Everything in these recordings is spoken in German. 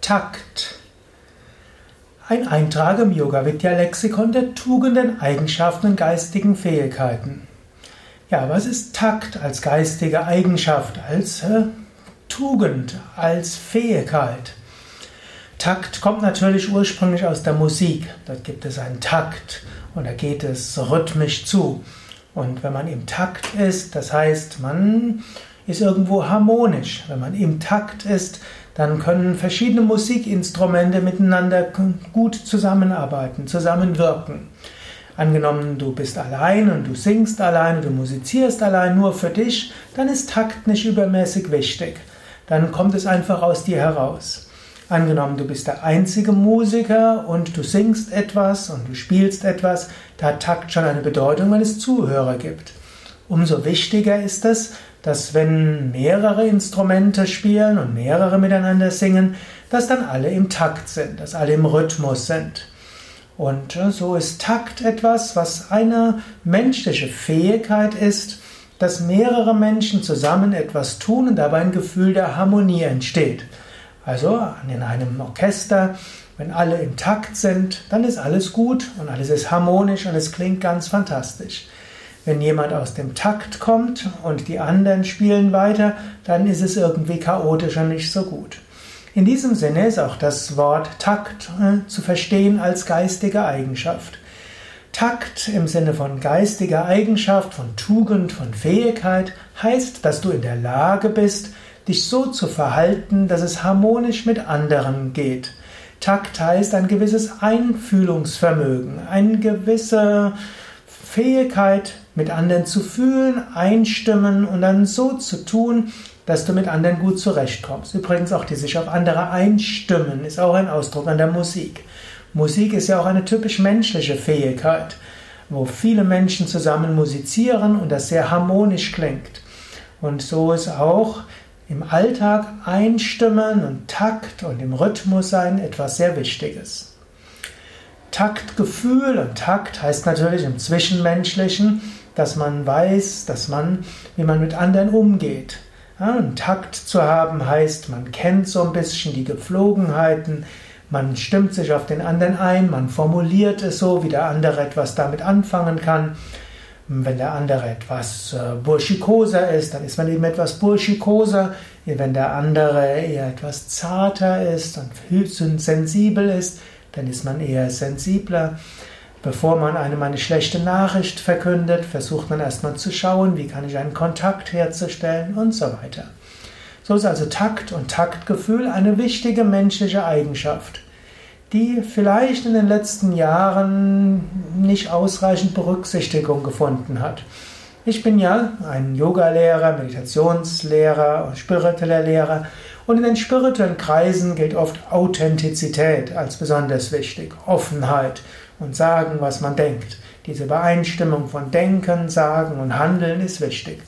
Takt. Ein Eintrag im Yoga Vidya Lexikon der Tugenden, Eigenschaften und geistigen Fähigkeiten. Ja, was ist Takt als geistige Eigenschaft, als äh, Tugend, als Fähigkeit? Takt kommt natürlich ursprünglich aus der Musik. Dort gibt es einen Takt und da geht es rhythmisch zu. Und wenn man im Takt ist, das heißt, man ist irgendwo harmonisch. Wenn man im Takt ist, dann können verschiedene Musikinstrumente miteinander gut zusammenarbeiten, zusammenwirken. Angenommen, du bist allein und du singst allein, du musizierst allein nur für dich, dann ist Takt nicht übermäßig wichtig. Dann kommt es einfach aus dir heraus. Angenommen, du bist der einzige Musiker und du singst etwas und du spielst etwas, da hat Takt schon eine Bedeutung, wenn es Zuhörer gibt. Umso wichtiger ist es, dass wenn mehrere Instrumente spielen und mehrere miteinander singen, dass dann alle im Takt sind, dass alle im Rhythmus sind. Und äh, so ist Takt etwas, was eine menschliche Fähigkeit ist, dass mehrere Menschen zusammen etwas tun und dabei ein Gefühl der Harmonie entsteht. Also in einem Orchester, wenn alle im Takt sind, dann ist alles gut und alles ist harmonisch und es klingt ganz fantastisch. Wenn jemand aus dem Takt kommt und die anderen spielen weiter, dann ist es irgendwie chaotisch und nicht so gut. In diesem Sinne ist auch das Wort Takt äh, zu verstehen als geistige Eigenschaft. Takt im Sinne von geistiger Eigenschaft, von Tugend, von Fähigkeit heißt, dass du in der Lage bist, dich so zu verhalten, dass es harmonisch mit anderen geht. Takt heißt ein gewisses Einfühlungsvermögen, eine gewisse Fähigkeit, mit anderen zu fühlen, einstimmen und dann so zu tun, dass du mit anderen gut zurechtkommst. Übrigens auch die sich auf andere einstimmen ist auch ein Ausdruck an der Musik. Musik ist ja auch eine typisch menschliche Fähigkeit, wo viele Menschen zusammen musizieren und das sehr harmonisch klingt. Und so ist auch im Alltag einstimmen und Takt und im Rhythmus sein etwas sehr Wichtiges. Taktgefühl und Takt heißt natürlich im Zwischenmenschlichen, dass man weiß, dass man, wie man mit anderen umgeht. Ja, einen Takt zu haben heißt, man kennt so ein bisschen die Gepflogenheiten, man stimmt sich auf den anderen ein, man formuliert es so, wie der andere etwas damit anfangen kann. Wenn der andere etwas äh, burschikoser ist, dann ist man eben etwas burschikoser. Wenn der andere eher etwas zarter ist und sensibel ist, dann ist man eher sensibler. Bevor man einem eine schlechte Nachricht verkündet, versucht man erstmal zu schauen, wie kann ich einen Kontakt herzustellen und so weiter. So ist also Takt und Taktgefühl eine wichtige menschliche Eigenschaft, die vielleicht in den letzten Jahren nicht ausreichend Berücksichtigung gefunden hat. Ich bin ja ein Yoga-Lehrer, Meditationslehrer, spiritueller Lehrer und in den spirituellen Kreisen gilt oft Authentizität als besonders wichtig, Offenheit und sagen, was man denkt. Diese Übereinstimmung von Denken, Sagen und Handeln ist wichtig.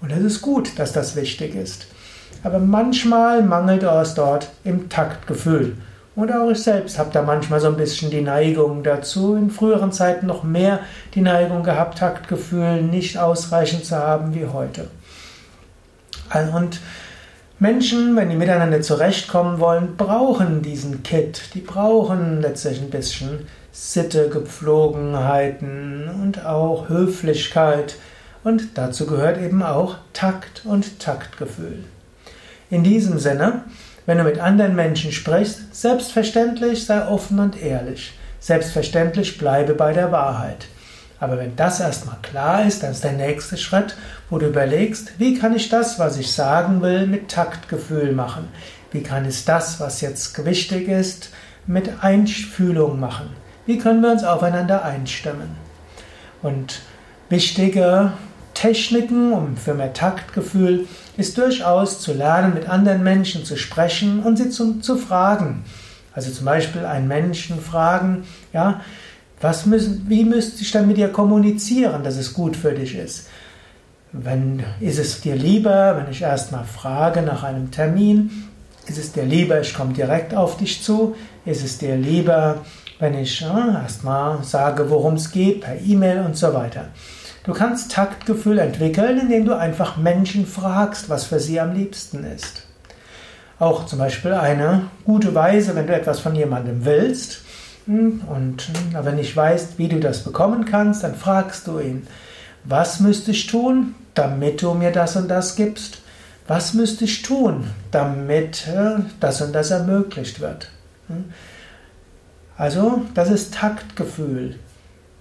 Und es ist gut, dass das wichtig ist. Aber manchmal mangelt es dort im Taktgefühl. Und auch ich selbst habe da manchmal so ein bisschen die Neigung dazu, in früheren Zeiten noch mehr die Neigung gehabt, Taktgefühl nicht ausreichend zu haben wie heute. Und Menschen, wenn die miteinander zurechtkommen wollen, brauchen diesen Kit. Die brauchen letztlich ein bisschen Sitte, Gepflogenheiten und auch Höflichkeit. Und dazu gehört eben auch Takt und Taktgefühl. In diesem Sinne, wenn du mit anderen Menschen sprichst, selbstverständlich sei offen und ehrlich. Selbstverständlich bleibe bei der Wahrheit. Aber wenn das erstmal klar ist, dann ist der nächste Schritt, wo du überlegst, wie kann ich das, was ich sagen will, mit Taktgefühl machen? Wie kann ich das, was jetzt wichtig ist, mit Einfühlung machen? Wie können wir uns aufeinander einstimmen? Und wichtige Techniken um für mehr Taktgefühl ist durchaus zu lernen, mit anderen Menschen zu sprechen und sie zu, zu fragen. Also zum Beispiel einen Menschen fragen, ja, was müssen, wie müsste ich dann mit dir kommunizieren, dass es gut für dich ist? Wenn, ist es dir lieber, wenn ich erstmal frage nach einem Termin? Ist es dir lieber, ich komme direkt auf dich zu? Ist es dir lieber, wenn ich äh, erstmal sage, worum es geht, per E-Mail und so weiter. Du kannst Taktgefühl entwickeln, indem du einfach Menschen fragst, was für sie am liebsten ist. auch zum Beispiel eine gute Weise, wenn du etwas von jemandem willst und aber nicht weißt, wie du das bekommen kannst, dann fragst du ihn, was müsste ich tun, damit du mir das und das gibst? Was müsste ich tun, damit äh, das und das ermöglicht wird? Hm? Also, das ist Taktgefühl.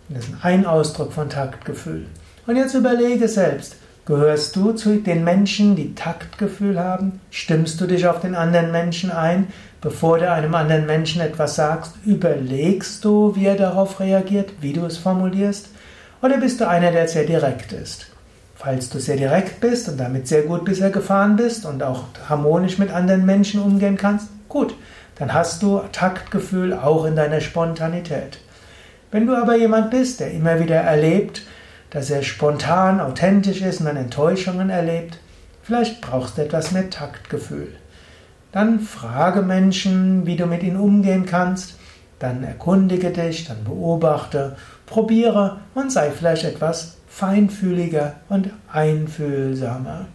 Das ist ein Ausdruck von Taktgefühl. Und jetzt überlege selbst, gehörst du zu den Menschen, die Taktgefühl haben? Stimmst du dich auf den anderen Menschen ein? Bevor du einem anderen Menschen etwas sagst, überlegst du, wie er darauf reagiert, wie du es formulierst? Oder bist du einer, der sehr direkt ist? Falls du sehr direkt bist und damit sehr gut bisher gefahren bist und auch harmonisch mit anderen Menschen umgehen kannst, gut, dann hast du Taktgefühl auch in deiner Spontanität. Wenn du aber jemand bist, der immer wieder erlebt, dass er spontan, authentisch ist und dann Enttäuschungen erlebt, vielleicht brauchst du etwas mehr Taktgefühl. Dann frage Menschen, wie du mit ihnen umgehen kannst, dann erkundige dich, dann beobachte, probiere und sei vielleicht etwas feinfühliger und einfühlsamer.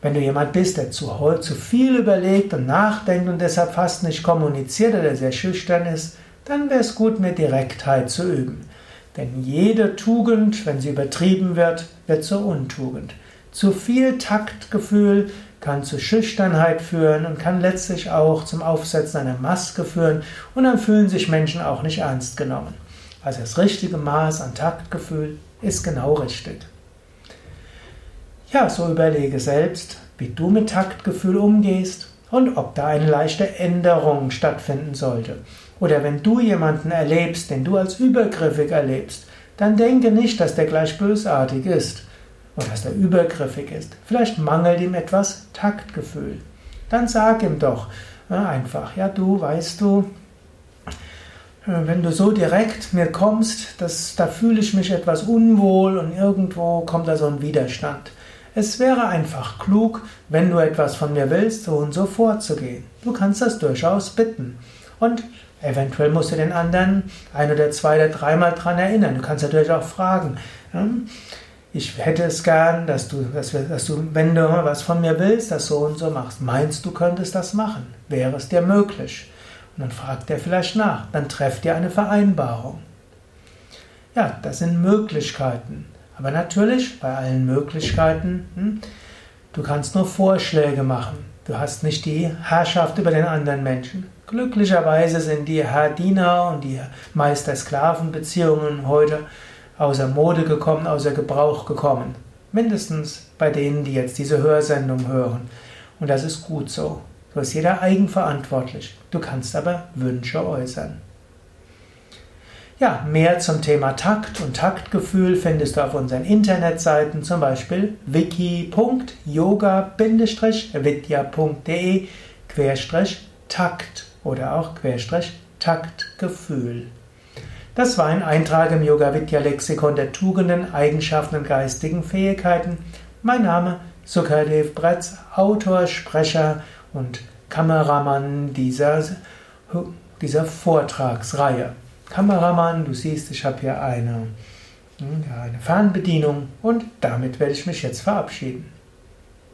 Wenn du jemand bist, der zu, zu viel überlegt und nachdenkt und deshalb fast nicht kommuniziert oder sehr schüchtern ist, dann wäre es gut, mehr Direktheit zu üben. Denn jede Tugend, wenn sie übertrieben wird, wird zur Untugend. Zu viel Taktgefühl kann zu Schüchternheit führen und kann letztlich auch zum Aufsetzen einer Maske führen und dann fühlen sich Menschen auch nicht ernst genommen. Also das richtige Maß an Taktgefühl ist genau richtig. Ja, so überlege selbst, wie du mit Taktgefühl umgehst und ob da eine leichte Änderung stattfinden sollte. Oder wenn du jemanden erlebst, den du als übergriffig erlebst, dann denke nicht, dass der gleich bösartig ist oder dass der übergriffig ist. Vielleicht mangelt ihm etwas Taktgefühl. Dann sag ihm doch einfach, ja du, weißt du, äh, wenn du so direkt mir kommst, das, da fühle ich mich etwas unwohl und irgendwo kommt da so ein Widerstand. Es wäre einfach klug, wenn du etwas von mir willst, so und so vorzugehen. Du kannst das durchaus bitten. Und eventuell musst du den anderen ein oder zwei oder dreimal dran erinnern. Du kannst natürlich auch fragen. Ich hätte es gern, dass du, dass, wir, dass du, wenn du was von mir willst, das so und so machst. Meinst du könntest das machen? Wäre es dir möglich? Und dann fragt er vielleicht nach. Dann trefft ihr eine Vereinbarung. Ja, das sind Möglichkeiten. Aber natürlich, bei allen Möglichkeiten, hm, du kannst nur Vorschläge machen. Du hast nicht die Herrschaft über den anderen Menschen. Glücklicherweise sind die Herr-Diener und die Meister-Sklaven-Beziehungen heute außer Mode gekommen, außer Gebrauch gekommen. Mindestens bei denen, die jetzt diese Hörsendung hören. Und das ist gut so. So ist jeder eigenverantwortlich. Du kannst aber Wünsche äußern. Ja, mehr zum Thema Takt und Taktgefühl findest du auf unseren Internetseiten, zum Beispiel wiki.yoga-vidya.de Takt oder auch Taktgefühl. Das war ein Eintrag im Yoga Vidya Lexikon der Tugenden, Eigenschaften und geistigen Fähigkeiten. Mein Name Sukadev Bretz, Autor, Sprecher und Kameramann dieser, dieser Vortragsreihe. Kameramann, du siehst, ich habe hier eine, hm, eine Fernbedienung und damit werde ich mich jetzt verabschieden.